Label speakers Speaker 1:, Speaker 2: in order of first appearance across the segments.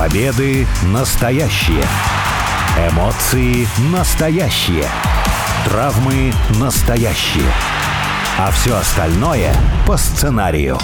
Speaker 1: Победы настоящие. Эмоции настоящие. Травмы настоящие. А все остальное по сценарию.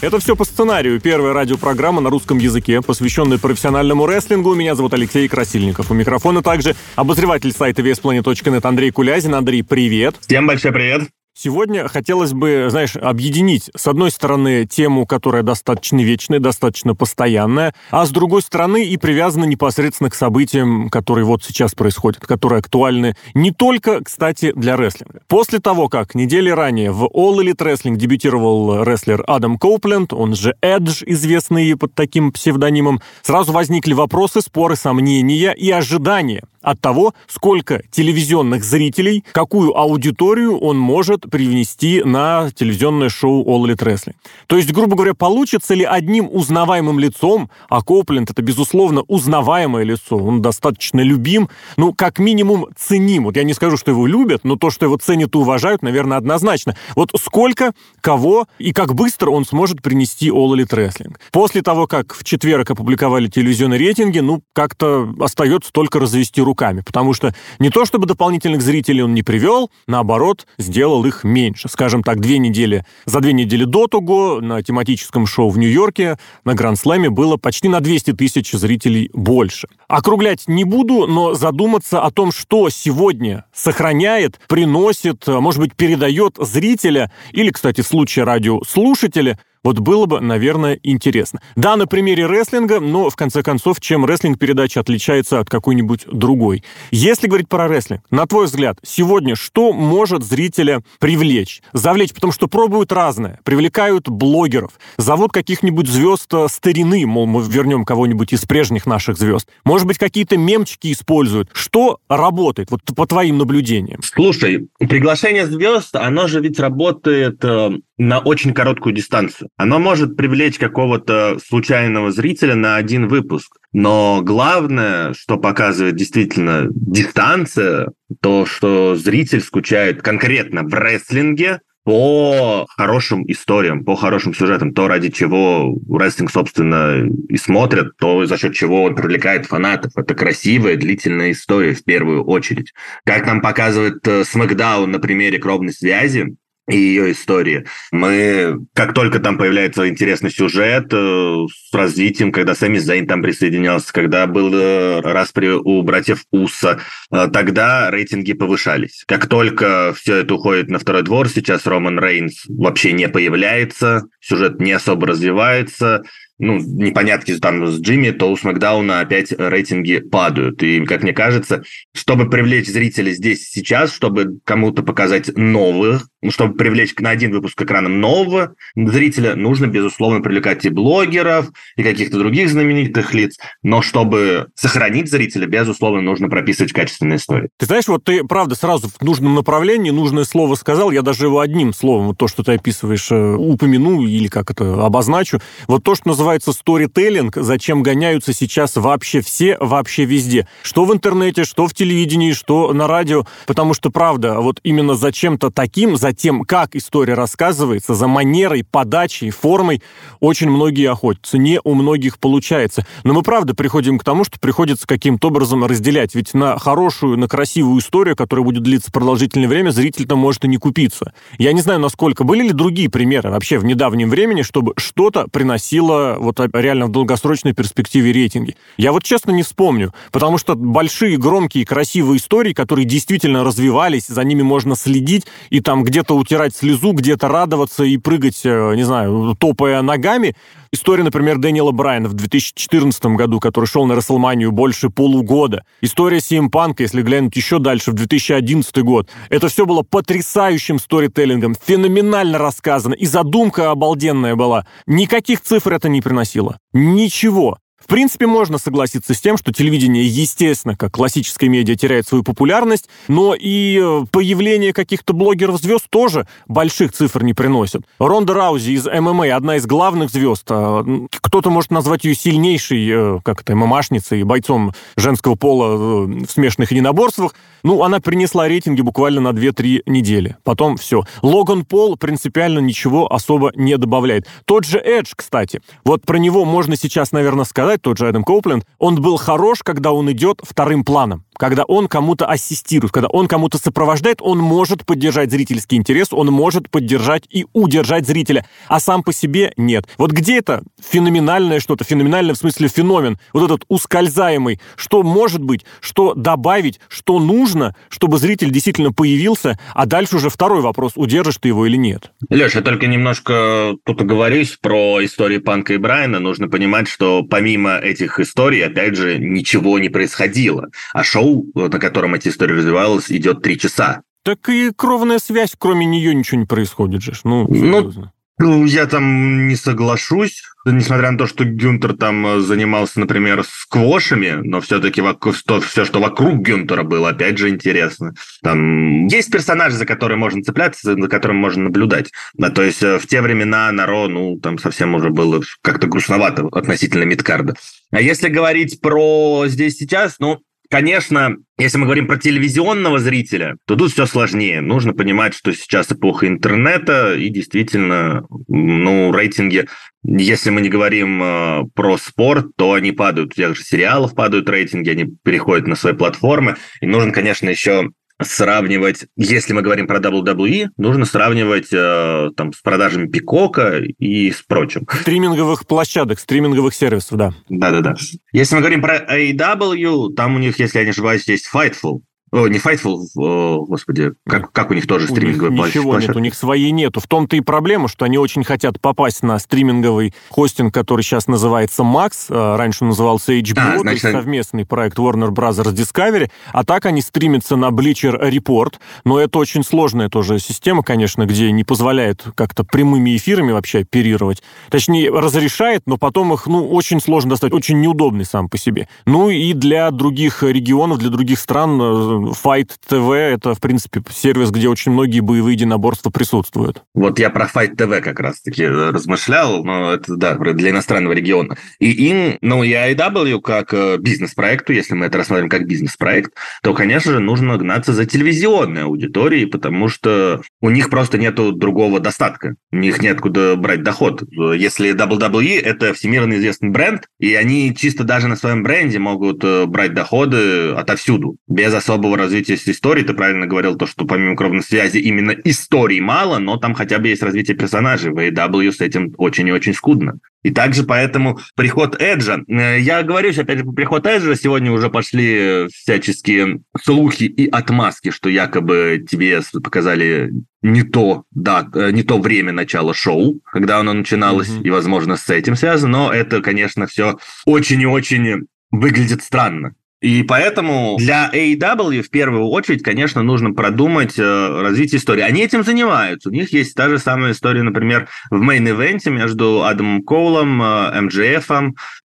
Speaker 2: Это все по сценарию. Первая радиопрограмма на русском языке, посвященная профессиональному рестлингу. Меня зовут Алексей Красильников. У микрофона также обозреватель сайта VSPlanet.net Андрей Кулязин. Андрей, привет.
Speaker 3: Всем большой привет.
Speaker 2: Сегодня хотелось бы, знаешь, объединить, с одной стороны, тему, которая достаточно вечная, достаточно постоянная, а с другой стороны и привязана непосредственно к событиям, которые вот сейчас происходят, которые актуальны не только, кстати, для рестлинга. После того, как недели ранее в All Elite Wrestling дебютировал рестлер Адам Коупленд, он же Эдж, известный под таким псевдонимом, сразу возникли вопросы, споры, сомнения и ожидания от того, сколько телевизионных зрителей, какую аудиторию он может привнести на телевизионное шоу All Elite Wrestling. То есть, грубо говоря, получится ли одним узнаваемым лицом, а Копленд это, безусловно, узнаваемое лицо, он достаточно любим, ну, как минимум, ценим. Вот я не скажу, что его любят, но то, что его ценят и уважают, наверное, однозначно. Вот сколько, кого и как быстро он сможет принести All Elite Wrestling. После того, как в четверг опубликовали телевизионные рейтинги, ну, как-то остается только развести руку руками, потому что не то чтобы дополнительных зрителей он не привел, наоборот, сделал их меньше. Скажем так, две недели, за две недели до того на тематическом шоу в Нью-Йорке на Гранд-слэме было почти на 200 тысяч зрителей больше. Округлять не буду, но задуматься о том, что сегодня сохраняет, приносит, может быть, передает зрителя или, кстати, в случае радиослушателя – вот было бы, наверное, интересно. Да, на примере рестлинга, но, в конце концов, чем рестлинг-передача отличается от какой-нибудь другой. Если говорить про рестлинг, на твой взгляд, сегодня что может зрителя привлечь? Завлечь, потому что пробуют разное. Привлекают блогеров, зовут каких-нибудь звезд э, старины, мол, мы вернем кого-нибудь из прежних наших звезд. Может быть, какие-то мемчики используют. Что работает, вот по твоим наблюдениям?
Speaker 3: Слушай, приглашение звезд, оно же ведь работает э, на очень короткую дистанцию. Оно может привлечь какого-то случайного зрителя на один выпуск. Но главное, что показывает действительно дистанция, то, что зритель скучает конкретно в рестлинге, по хорошим историям, по хорошим сюжетам, то, ради чего рестлинг, собственно, и смотрят, то, за счет чего он привлекает фанатов. Это красивая, длительная история в первую очередь. Как нам показывает э, Смакдаун на примере кровной связи, и ее истории. Мы, как только там появляется интересный сюжет э, с развитием, когда Сами Зейн там присоединялся, когда был э, распри у братьев Уса, э, тогда рейтинги повышались. Как только все это уходит на второй двор, сейчас Роман Рейнс вообще не появляется, сюжет не особо развивается, ну, непонятки там с Джимми, то у Смакдауна опять рейтинги падают. И, как мне кажется, чтобы привлечь зрителей здесь сейчас, чтобы кому-то показать новых, ну, чтобы привлечь на один выпуск экраном нового зрителя, нужно, безусловно, привлекать и блогеров, и каких-то других знаменитых лиц. Но чтобы сохранить зрителя, безусловно, нужно прописывать качественные истории.
Speaker 2: Ты знаешь, вот ты, правда, сразу в нужном направлении нужное слово сказал. Я даже его одним словом, вот то, что ты описываешь, э, упомяну или как это обозначу. Вот то, что называется сторителлинг, зачем гоняются сейчас вообще все, вообще везде. Что в интернете, что в телевидении, что на радио. Потому что, правда, вот именно зачем-то таким, за тем, как история рассказывается, за манерой, подачей, формой, очень многие охотятся. Не у многих получается. Но мы, правда, приходим к тому, что приходится каким-то образом разделять. Ведь на хорошую, на красивую историю, которая будет длиться продолжительное время, зритель-то может и не купиться. Я не знаю, насколько были ли другие примеры вообще в недавнем времени, чтобы что-то приносило вот реально в долгосрочной перспективе рейтинги. Я вот честно не вспомню, потому что большие, громкие, красивые истории, которые действительно развивались, за ними можно следить, и там где где-то утирать слезу, где-то радоваться и прыгать, э, не знаю, топая ногами. История, например, Дэниела Брайана в 2014 году, который шел на Расселманию больше полугода. История CM Punk, если глянуть еще дальше, в 2011 год. Это все было потрясающим сторителлингом, феноменально рассказано, и задумка обалденная была. Никаких цифр это не приносило. Ничего. В принципе, можно согласиться с тем, что телевидение, естественно, как классическое медиа, теряет свою популярность, но и э, появление каких-то блогеров-звезд тоже больших цифр не приносит. Ронда Раузи из ММА, одна из главных звезд. А, кто-то может назвать ее сильнейшей, э, как это, ММАшницей, бойцом женского пола э, в смешанных единоборствах. Ну, она принесла рейтинги буквально на 2-3 недели. Потом все. Логан Пол принципиально ничего особо не добавляет. Тот же Эдж, кстати. Вот про него можно сейчас, наверное, сказать, тот же Эдам Коупленд. Он был хорош, когда он идет вторым планом когда он кому-то ассистирует, когда он кому-то сопровождает, он может поддержать зрительский интерес, он может поддержать и удержать зрителя, а сам по себе нет. Вот где это феноменальное что-то, феноменальное в смысле феномен, вот этот ускользаемый, что может быть, что добавить, что нужно, чтобы зритель действительно появился, а дальше уже второй вопрос, удержишь ты его или нет.
Speaker 3: Леш, я только немножко тут оговорюсь про истории Панка и Брайана. Нужно понимать, что помимо этих историй, опять же, ничего не происходило. А шоу шоу, на котором эти истории развивалась, идет три часа.
Speaker 2: Так и кровная связь, кроме нее ничего не происходит же. Ну,
Speaker 3: ну, ну, я там не соглашусь, несмотря на то, что Гюнтер там э, занимался, например, сквошами, но все-таки то, все, что вокруг Гюнтера было, опять же, интересно. Там есть персонажи, за которые можно цепляться, за которым можно наблюдать. Да, то есть э, в те времена Наро, ну, там совсем уже было как-то грустновато относительно Мидкарда. А если говорить про здесь сейчас, ну, Конечно, если мы говорим про телевизионного зрителя, то тут все сложнее. Нужно понимать, что сейчас эпоха интернета, и действительно, ну, рейтинги, если мы не говорим э, про спорт, то они падают. У тех же сериалов падают рейтинги, они переходят на свои платформы. И нужно, конечно, еще сравнивать, если мы говорим про WWE, нужно сравнивать э, там с продажами Пикока и с прочим.
Speaker 2: Стриминговых площадок, стриминговых сервисов, да.
Speaker 3: Да-да-да. Если мы говорим про AEW, там у них, если я не ошибаюсь, есть Fightful. О, не Fightful, о, господи, как, как у них тоже стриминговая
Speaker 2: у них ничего площадка? нет, у них своей нету. В том-то и проблема, что они очень хотят попасть на стриминговый хостинг, который сейчас называется Max, а раньше назывался HBO, а, значит... то есть совместный проект Warner Bros. Discovery, а так они стримятся на Bleacher Report, но это очень сложная тоже система, конечно, где не позволяет как-то прямыми эфирами вообще оперировать. Точнее, разрешает, но потом их, ну, очень сложно достать, очень неудобный сам по себе. Ну и для других регионов, для других стран э, Fight TV — это, в принципе, сервис, где очень многие боевые единоборства присутствуют.
Speaker 3: Вот я про Fight TV как раз-таки размышлял, но это, да, для иностранного региона. И им, ну, и IW как э, бизнес-проекту, если мы это рассматриваем как бизнес-проект, то, конечно же, нужно гнаться за телевизионной аудиторией, потому что у них просто нету другого достатка. У них нет куда брать доход. Если WWE — это всемирно известный бренд, и они чисто даже на своем бренде могут э, брать доходы отовсюду, без особого такого развития истории. Ты правильно говорил, то, что помимо кровной связи именно историй мало, но там хотя бы есть развитие персонажей. В AEW с этим очень и очень скудно. И также поэтому приход Эджа. Э, я говорю, опять же, приход Эджа сегодня уже пошли всяческие слухи и отмазки, что якобы тебе показали не то, да, э, не то время начала шоу, когда оно начиналось, mm-hmm. и, возможно, с этим связано, но это, конечно, все очень и очень выглядит странно. И поэтому для AEW в первую очередь, конечно, нужно продумать э, развитие истории. Они этим занимаются. У них есть та же самая история, например, в main event е между Адамом Коулом, э, MJF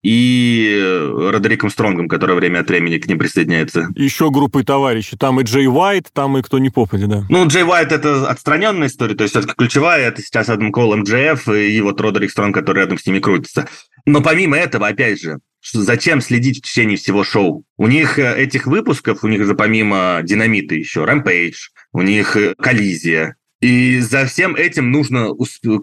Speaker 3: и э, Родериком Стронгом, который время от времени к ним присоединяется.
Speaker 2: Еще группой товарищей. Там и Джей Уайт, там и кто не попадет, да.
Speaker 3: Ну, Джей Уайт – это отстраненная история, то есть все-таки ключевая – это сейчас Адам Коул, MJF и вот Родерик Стронг, который рядом с ними крутится. Но помимо этого, опять же, зачем следить в течение всего шоу? У них э, этих выпусков, у них же помимо «Динамита» еще «Рэмпейдж», у них э, «Коллизия», и за всем этим нужно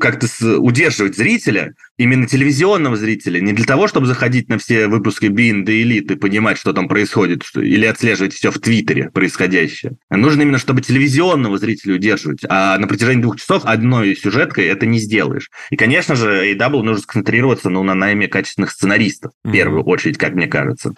Speaker 3: как-то удерживать зрителя, именно телевизионного зрителя, не для того, чтобы заходить на все выпуски Being the Elite и понимать, что там происходит, что, или отслеживать все в Твиттере происходящее. Нужно именно, чтобы телевизионного зрителя удерживать. А на протяжении двух часов одной сюжеткой это не сделаешь. И, конечно же, AW нужно сконцентрироваться ну, на найме качественных сценаристов, в первую очередь, как мне кажется.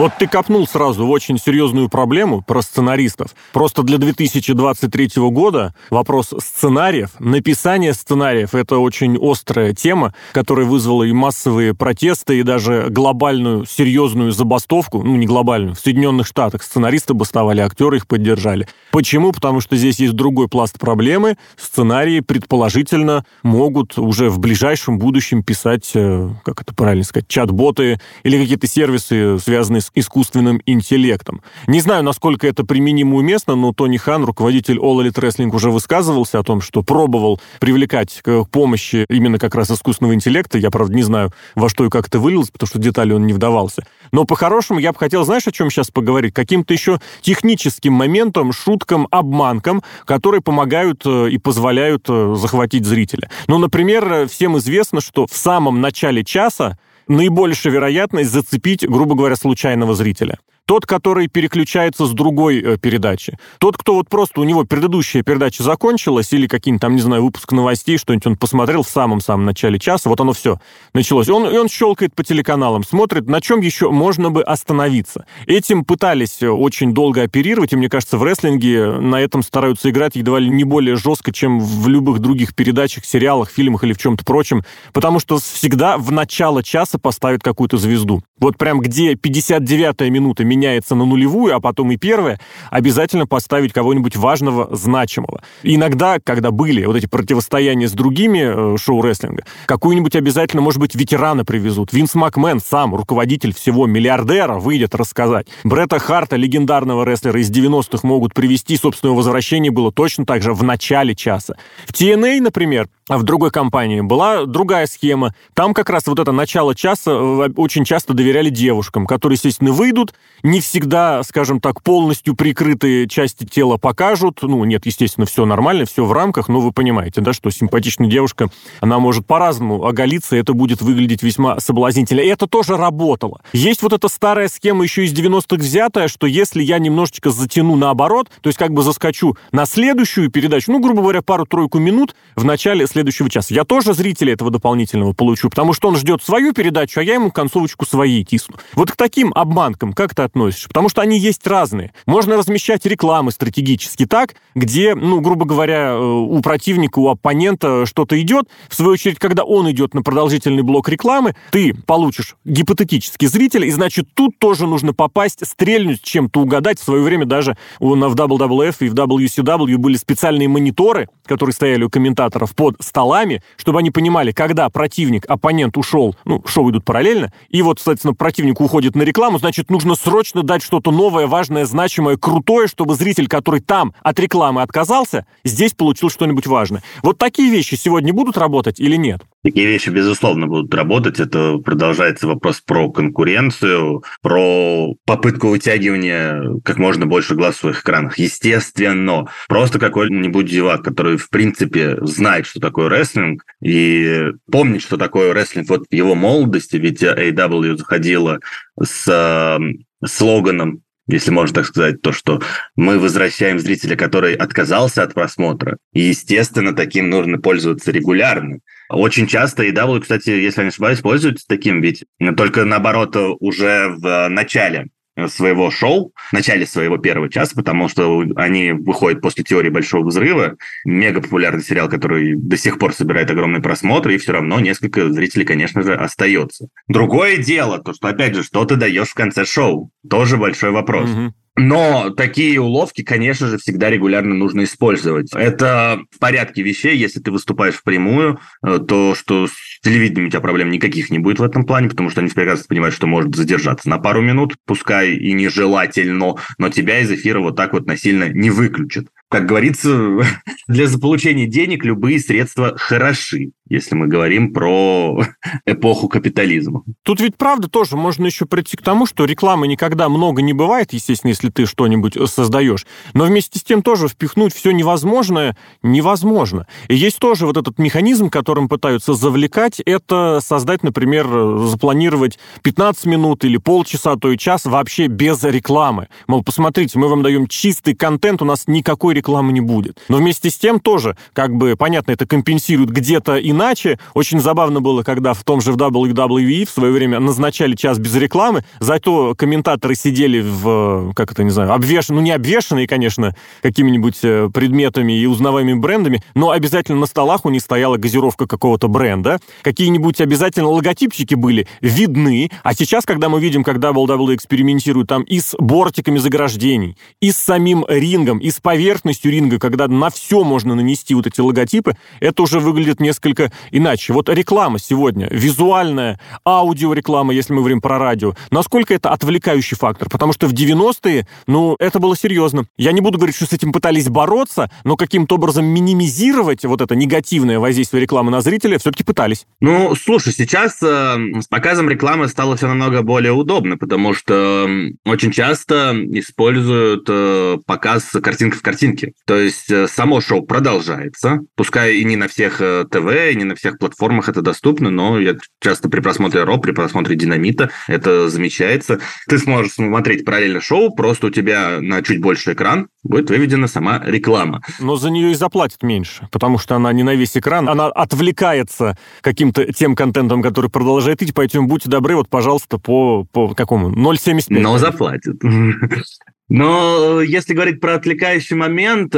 Speaker 2: Вот ты копнул сразу в очень серьезную проблему про сценаристов. Просто для 2023 года вопрос сценариев, написание сценариев – это очень острая тема, которая вызвала и массовые протесты, и даже глобальную серьезную забастовку, ну не глобальную, в Соединенных Штатах сценаристы бастовали, актеры их поддержали. Почему? Потому что здесь есть другой пласт проблемы. Сценарии, предположительно, могут уже в ближайшем будущем писать, э, как это правильно сказать, чат-боты или какие-то сервисы, связанные с искусственным интеллектом. Не знаю, насколько это применимо уместно, но Тони Хан, руководитель All Elite Wrestling, уже высказывался о том, что пробовал привлекать к помощи именно как раз искусственного интеллекта. Я, правда, не знаю, во что и как это вылилось, потому что детали он не вдавался. Но по-хорошему я бы хотел, знаешь, о чем сейчас поговорить? Каким-то еще техническим моментом, шуткам, обманкам, которые помогают э, и позволяют э, захватить зрителя. Ну, например, всем известно, что в самом начале часа наибольшая вероятность зацепить, грубо говоря, случайного зрителя. Тот, который переключается с другой э, передачи. Тот, кто вот просто у него предыдущая передача закончилась, или какие-нибудь там, не знаю, выпуск новостей, что-нибудь он посмотрел в самом-самом начале часа, вот оно все началось. Он, и он щелкает по телеканалам, смотрит, на чем еще можно бы остановиться. Этим пытались э, очень долго оперировать, и мне кажется, в рестлинге на этом стараются играть едва ли не более жестко, чем в любых других передачах, сериалах, фильмах или в чем-то прочем, потому что всегда в начало часа поставят какую-то звезду. Вот прям где 59-я минута меняется на нулевую, а потом и первая, обязательно поставить кого-нибудь важного, значимого. Иногда, когда были вот эти противостояния с другими э, шоу-рестлинга, какую-нибудь обязательно, может быть, ветерана привезут. Винс Макмен сам, руководитель всего миллиардера, выйдет рассказать. Бретта Харта, легендарного рестлера из 90-х, могут привести, собственно, возвращение было точно так же в начале часа. В TNA, например, в другой компании была другая схема. Там как раз вот это начало часа э, очень часто доверяли девушкам, которые, естественно, выйдут, не всегда, скажем так, полностью прикрытые части тела покажут. Ну, нет, естественно, все нормально, все в рамках, но вы понимаете, да, что симпатичная девушка, она может по-разному оголиться, и это будет выглядеть весьма соблазнительно. И это тоже работало. Есть вот эта старая схема еще из 90-х взятая, что если я немножечко затяну наоборот, то есть как бы заскочу на следующую передачу, ну, грубо говоря, пару-тройку минут в начале часа. Я тоже зрителя этого дополнительного получу, потому что он ждет свою передачу, а я ему концовочку своей тисну. Вот к таким обманкам как ты относишься? Потому что они есть разные. Можно размещать рекламы стратегически так, где, ну, грубо говоря, э, у противника, у оппонента что-то идет. В свою очередь, когда он идет на продолжительный блок рекламы, ты получишь гипотетически зрителя, и значит, тут тоже нужно попасть, стрельнуть, чем-то угадать. В свое время даже в WWF и в WCW были специальные мониторы, которые стояли у комментаторов под столами, чтобы они понимали, когда противник, оппонент ушел, ну, шоу идут параллельно, и вот, соответственно, противник уходит на рекламу, значит, нужно срочно дать что-то новое, важное, значимое, крутое, чтобы зритель, который там от рекламы отказался, здесь получил что-нибудь важное. Вот такие вещи сегодня будут работать или нет?
Speaker 3: Такие вещи, безусловно, будут работать. Это продолжается вопрос про конкуренцию, про попытку вытягивания как можно больше глаз в своих экранах. Естественно, просто какой-нибудь девак, который, в принципе, знает, что такое рестлинг, и помнит, что такое рестлинг вот в его молодости, ведь AW заходила с э, слоганом если можно так сказать, то, что мы возвращаем зрителя, который отказался от просмотра. И, естественно, таким нужно пользоваться регулярно. Очень часто и EW, кстати, если я не ошибаюсь, пользуются таким, ведь только наоборот уже в начале своего шоу, в начале своего первого часа, потому что они выходят после теории большого взрыва, мега популярный сериал, который до сих пор собирает огромные просмотры, и все равно несколько зрителей, конечно же, остается. Другое дело, то, что, опять же, что ты даешь в конце шоу, тоже большой вопрос. Mm-hmm. Но такие уловки, конечно же, всегда регулярно нужно использовать. Это в порядке вещей, если ты выступаешь впрямую, э, то что с телевидением у тебя проблем никаких не будет в этом плане, потому что они прекрасно понимают, что может задержаться на пару минут, пускай и нежелательно, но тебя из эфира вот так вот насильно не выключат. Как говорится, для заполучения денег любые средства хороши если мы говорим про эпоху капитализма.
Speaker 2: Тут ведь правда тоже можно еще прийти к тому, что рекламы никогда много не бывает, естественно, если ты что-нибудь создаешь. Но вместе с тем тоже впихнуть все невозможное невозможно. И есть тоже вот этот механизм, которым пытаются завлекать, это создать, например, запланировать 15 минут или полчаса, то и час вообще без рекламы. Мол, посмотрите, мы вам даем чистый контент, у нас никакой рекламы не будет. Но вместе с тем тоже, как бы, понятно, это компенсирует где-то иначе. Очень забавно было, когда в том же в WWE в свое время назначали час без рекламы, зато комментаторы сидели в, как это, не знаю, обвешаны, ну не обвешанные, конечно, какими-нибудь э, предметами и узнаваемыми брендами, но обязательно на столах у них стояла газировка какого-то бренда, какие-нибудь обязательно логотипчики были видны, а сейчас, когда мы видим, когда WWE экспериментирует там и с бортиками заграждений, и с самим рингом, и с поверхностью ринга, когда на все можно нанести вот эти логотипы, это уже выглядит несколько иначе. Вот реклама сегодня, визуальная, аудиореклама, если мы говорим про радио, насколько это отвлекающий фактор? Потому что в 90-е, ну, это было серьезно. Я не буду говорить, что с этим пытались бороться, но каким-то образом минимизировать вот это негативное воздействие рекламы на зрителя все-таки пытались.
Speaker 3: Ну, слушай, сейчас э, с показом рекламы стало все намного более удобно, потому что очень часто используют э, показ картинка в картинке. То есть э, само шоу продолжается, пускай и не на всех э, ТВ, и не на всех платформах это доступно, но я часто при просмотре РО, при просмотре Динамита это замечается. Ты сможешь смотреть параллельно шоу, просто у тебя на чуть больше экран будет выведена сама реклама.
Speaker 2: Но за нее и заплатят меньше, потому что она не на весь экран, она отвлекается каким-то тем контентом, который продолжает идти, поэтому будьте добры, вот, пожалуйста, по, по какому? 0,75.
Speaker 3: Но заплатят. Но если говорить про отвлекающий момент,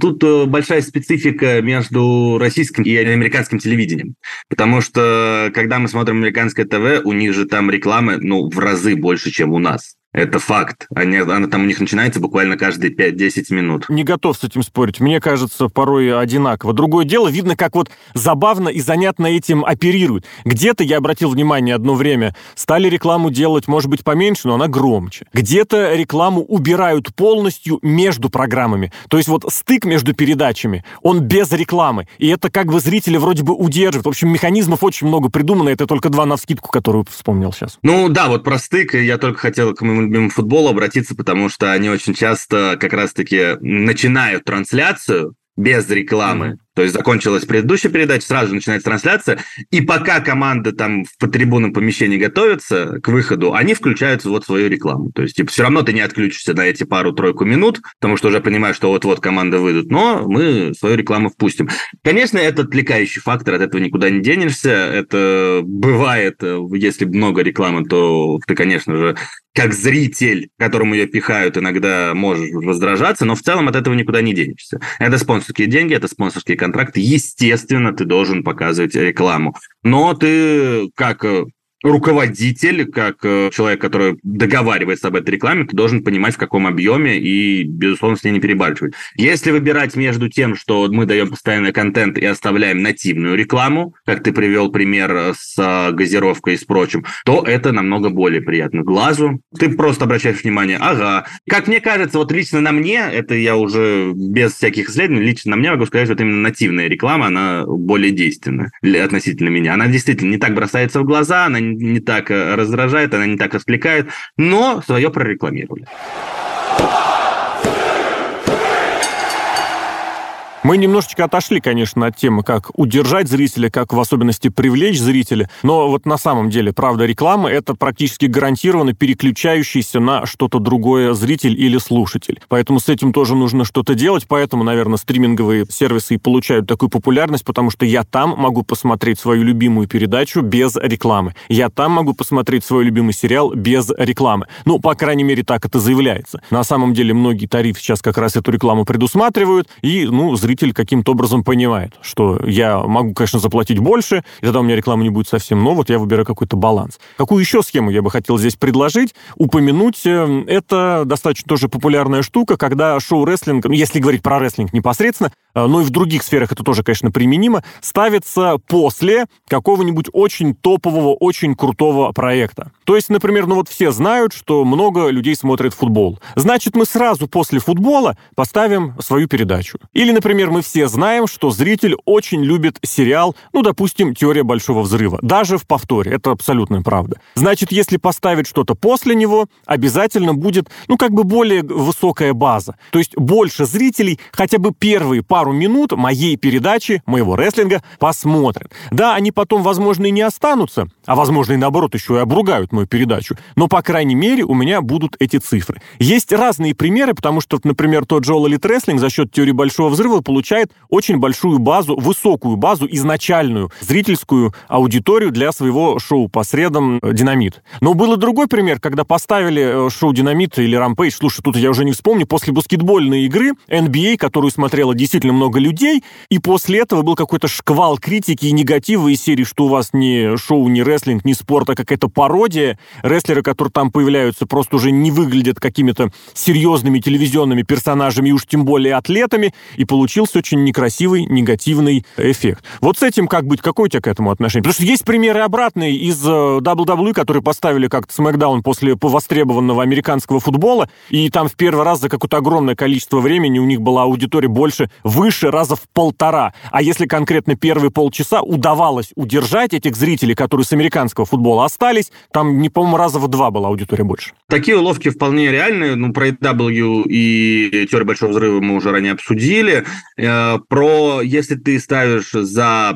Speaker 3: тут э, большая специфика между российским и американским телевидением. Потому что, когда мы смотрим американское ТВ, у них же там рекламы ну, в разы больше, чем у нас. Это факт. Они, она там у них начинается буквально каждые 5-10 минут.
Speaker 2: Не готов с этим спорить. Мне кажется, порой одинаково. Другое дело, видно, как вот забавно и занятно этим оперируют. Где-то, я обратил внимание одно время, стали рекламу делать, может быть, поменьше, но она громче. Где-то рекламу убирают полностью между программами. То есть вот стык между передачами, он без рекламы. И это как бы зрители вроде бы удерживают. В общем, механизмов очень много придумано. Это только два на вскидку, которую вспомнил сейчас.
Speaker 3: Ну да, вот про стык я только хотел к моему любимому футболу обратиться, потому что они очень часто как раз-таки начинают трансляцию без рекламы. То есть закончилась предыдущая передача, сразу же начинается трансляция, и пока команда там в трибунном помещении готовится к выходу, они включают вот свою рекламу. То есть типа, все равно ты не отключишься на эти пару-тройку минут, потому что уже понимаешь, что вот-вот команда выйдут, но мы свою рекламу впустим. Конечно, это отвлекающий фактор, от этого никуда не денешься. Это бывает, э, если много рекламы, то ты, конечно же, как зритель, которому ее пихают, иногда можешь раздражаться, но в целом от этого никуда не денешься. Это спонсорские деньги, это спонсорские контракт, естественно, ты должен показывать рекламу. Но ты как э, руководитель, как э, человек, который договаривается об этой рекламе, ты должен понимать, в каком объеме и, безусловно, с ней не перебарщивать. Если выбирать между тем, что мы даем постоянный контент и оставляем нативную рекламу, как ты привел пример с э, газировкой и с прочим, то это намного более приятно глазу. Ты просто обращаешь внимание, ага. Как мне кажется, вот лично на мне, это я уже без всяких исследований, лично на мне могу сказать, что вот именно нативная реклама, она более действенна относительно меня. Она действительно не так бросается в глаза, она не так э, раздражает, она не так отвлекает, но свое прорекламировали.
Speaker 2: Мы немножечко отошли, конечно, от темы, как удержать зрителя, как в особенности привлечь зрителя. Но вот на самом деле, правда, реклама — это практически гарантированно переключающийся на что-то другое зритель или слушатель. Поэтому с этим тоже нужно что-то делать. Поэтому, наверное, стриминговые сервисы и получают такую популярность, потому что я там могу посмотреть свою любимую передачу без рекламы. Я там могу посмотреть свой любимый сериал без рекламы. Ну, по крайней мере, так это заявляется. На самом деле, многие тарифы сейчас как раз эту рекламу предусматривают, и, ну, зритель зритель каким-то образом понимает, что я могу, конечно, заплатить больше, и тогда у меня реклама не будет совсем, но вот я выбираю какой-то баланс. Какую еще схему я бы хотел здесь предложить? Упомянуть, э, это достаточно тоже популярная штука, когда шоу-рестлинг, ну, если говорить про рестлинг непосредственно, э, но и в других сферах это тоже, конечно, применимо, ставится после какого-нибудь очень топового, очень крутого проекта. То есть, например, ну вот все знают, что много людей смотрят футбол. Значит, мы сразу после футбола поставим свою передачу. Или, например, например, мы все знаем, что зритель очень любит сериал, ну, допустим, «Теория большого взрыва». Даже в повторе. Это абсолютная правда. Значит, если поставить что-то после него, обязательно будет, ну, как бы более высокая база. То есть больше зрителей хотя бы первые пару минут моей передачи, моего рестлинга, посмотрят. Да, они потом, возможно, и не останутся, а, возможно, и наоборот, еще и обругают мою передачу. Но, по крайней мере, у меня будут эти цифры. Есть разные примеры, потому что, например, тот же All Elite за счет теории большого взрыва получает очень большую базу, высокую базу, изначальную зрительскую аудиторию для своего шоу по средам э, «Динамит». Но был и другой пример, когда поставили э, шоу «Динамит» или «Рампейдж», слушай, тут я уже не вспомню, после баскетбольной игры NBA, которую смотрело действительно много людей, и после этого был какой-то шквал критики и негатива из серии, что у вас не шоу, не рестлинг, не спорт, а какая-то пародия. Рестлеры, которые там появляются, просто уже не выглядят какими-то серьезными телевизионными персонажами и уж тем более атлетами, и получился очень некрасивый, негативный эффект. Вот с этим как быть? Какое у тебя к этому отношение? Потому что есть примеры обратные из э, WWE, которые поставили как-то SmackDown после востребованного американского футбола, и там в первый раз за какое-то огромное количество времени у них была аудитория больше, выше раза в полтора. А если конкретно первые полчаса удавалось удержать этих зрителей, которые с американского футбола остались, там, не по-моему, раза в два была аудитория больше.
Speaker 3: Такие уловки вполне реальны. Ну, про W и теорию большого взрыва мы уже ранее обсудили. Э, про если ты ставишь за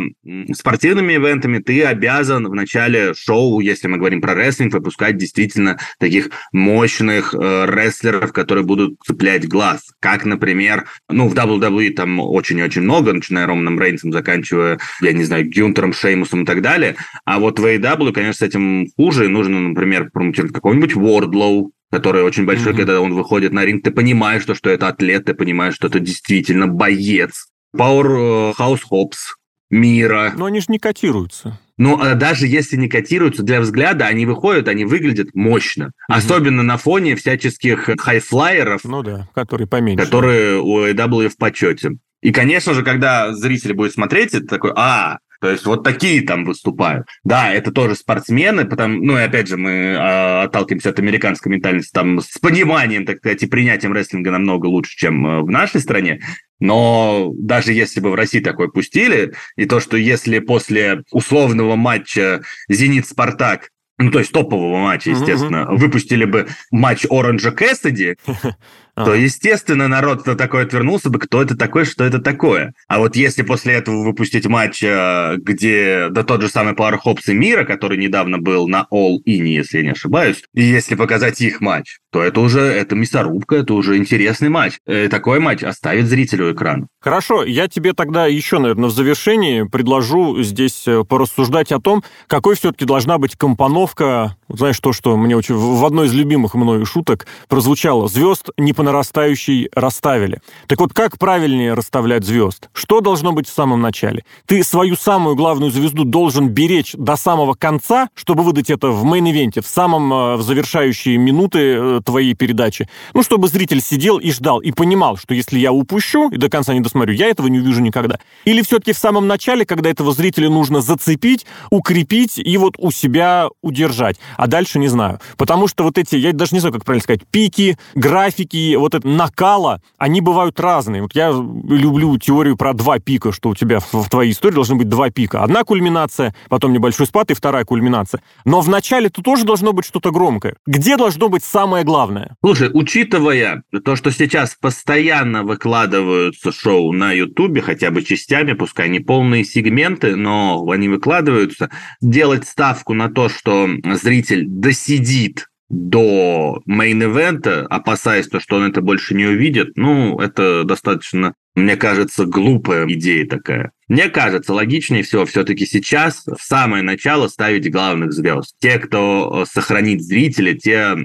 Speaker 3: спортивными ивентами, ты обязан в начале шоу, если мы говорим про рестлинг, выпускать действительно таких мощных э, рестлеров, которые будут цеплять глаз. Как, например, ну, в WWE там очень-очень много, начиная Романом Рейнсом, заканчивая, я не знаю, Гюнтером, Шеймусом и так далее. А вот в AEW, конечно, с этим хуже. Нужно, например, промоутировать какого-нибудь Wardlow, который очень большой, mm-hmm. когда он выходит на ринг, ты понимаешь, что, что это атлет, ты понимаешь, что это действительно боец. Powerhouse Hobbs, Мира.
Speaker 2: Но они же не котируются.
Speaker 3: Но а даже если не котируются для взгляда, они выходят, они выглядят мощно. Угу. Особенно на фоне всяческих хайфлайеров.
Speaker 2: Ну да, которые поменьше.
Speaker 3: Которые у AW в почете. И, конечно же, когда зритель будет смотреть, это такой, а, то есть вот такие там выступают. Да, это тоже спортсмены, потому, ну и опять же мы э, отталкиваемся от американской ментальности, там с пониманием, так сказать, и принятием рестлинга намного лучше, чем э, в нашей стране. Но даже если бы в России такой пустили, и то, что если после условного матча «Зенит-Спартак» ну, то есть топового матча, естественно, uh-huh. выпустили бы матч Оранжа Кэссиди, то, естественно, народ то такой отвернулся бы, кто это такой, что это такое. А вот если после этого выпустить матч, э, где, да тот же самый Power Hobbs и Мира, который недавно был на All In, если я не ошибаюсь, и если показать их матч, то это уже, это мясорубка, это уже интересный матч. И э, такой матч оставит зрителю экран.
Speaker 2: Хорошо, я тебе тогда еще, наверное, в завершении предложу здесь э, порассуждать о том, какой все-таки должна быть компоновка, знаешь, то, что мне очень в одной из любимых мною шуток прозвучало, звезд не по нарастающей расставили. Так вот, как правильнее расставлять звезд? Что должно быть в самом начале? Ты свою самую главную звезду должен беречь до самого конца, чтобы выдать это в main event е, в самом э, в завершающие минуты твоей передачи. Ну, чтобы зритель сидел и ждал, и понимал, что если я упущу и до конца не досмотрю, я этого не увижу никогда. Или все-таки в самом начале, когда этого зрителя нужно зацепить, укрепить и вот у себя удержать. А дальше не знаю. Потому что вот эти, я даже не знаю, как правильно сказать, пики, графики, вот это накала, они бывают разные. Вот я люблю теорию про два пика, что у тебя в, в твоей истории должны быть два пика. Одна кульминация, потом небольшой спад и вторая кульминация. Но в начале тут тоже должно быть что-то громкое. Где должно быть самое главное.
Speaker 3: Слушай, учитывая то, что сейчас постоянно выкладываются шоу на Ютубе, хотя бы частями, пускай не полные сегменты, но они выкладываются, делать ставку на то, что зритель досидит до мейн-эвента, опасаясь то, что он это больше не увидит, ну, это достаточно, мне кажется, глупая идея такая. Мне кажется, логичнее всего все-таки сейчас в самое начало ставить главных звезд. Те, кто э, сохранит зрителя, те,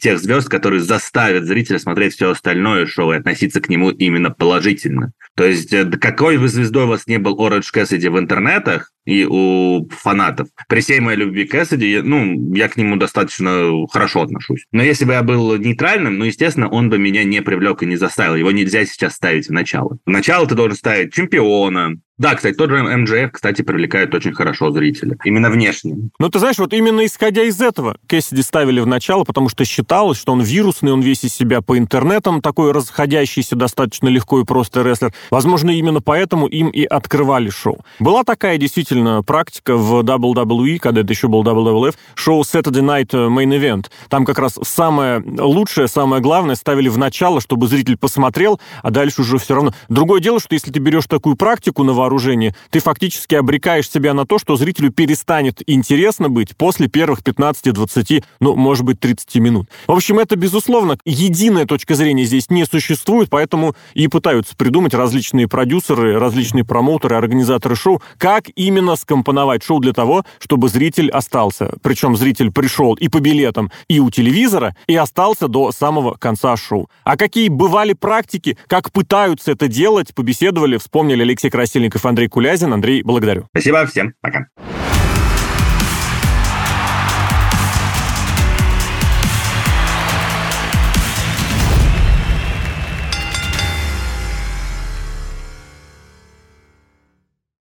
Speaker 3: тех звезд, которые заставят зрителя смотреть все остальное шоу и относиться к нему именно положительно. То есть, э, какой бы звездой у вас не был Оранж Кэссиди в интернетах и у фанатов, при всей моей любви к Кэссиди, ну, я к нему достаточно хорошо отношусь. Но если бы я был нейтральным, ну, естественно, он бы меня не привлек и не заставил. Его нельзя сейчас ставить в начало. В начало ты должен ставить чемпиона, Да, кстати, тот же МЖФ, кстати, привлекает очень хорошо зрителя. Именно внешне.
Speaker 2: Ну, ты знаешь, вот именно исходя из этого Кэссиди ставили в начало, потому что считалось, что он вирусный, он весь из себя по интернетам такой расходящийся достаточно легко и просто рестлер. Возможно, именно поэтому им и открывали шоу. Была такая действительно практика в WWE, когда это еще был WWF, шоу Saturday Night Main Event. Там как раз самое лучшее, самое главное ставили в начало, чтобы зритель посмотрел, а дальше уже все равно. Другое дело, что если ты берешь такую практику на вооружение, ты фактически обрекаешь себя на то, что зрителю перестанет интересно быть после первых 15-20, ну, может быть, 30 минут. В общем, это, безусловно, единая точка зрения здесь не существует, поэтому и пытаются придумать различные продюсеры, различные промоутеры, организаторы шоу, как именно скомпоновать шоу для того, чтобы зритель остался. Причем зритель пришел и по билетам, и у телевизора, и остался до самого конца шоу. А какие бывали практики, как пытаются это делать, побеседовали, вспомнили Алексей Красильников, Андрей Кулязин. Андрей, благодарю.
Speaker 3: Спасибо всем. Пока.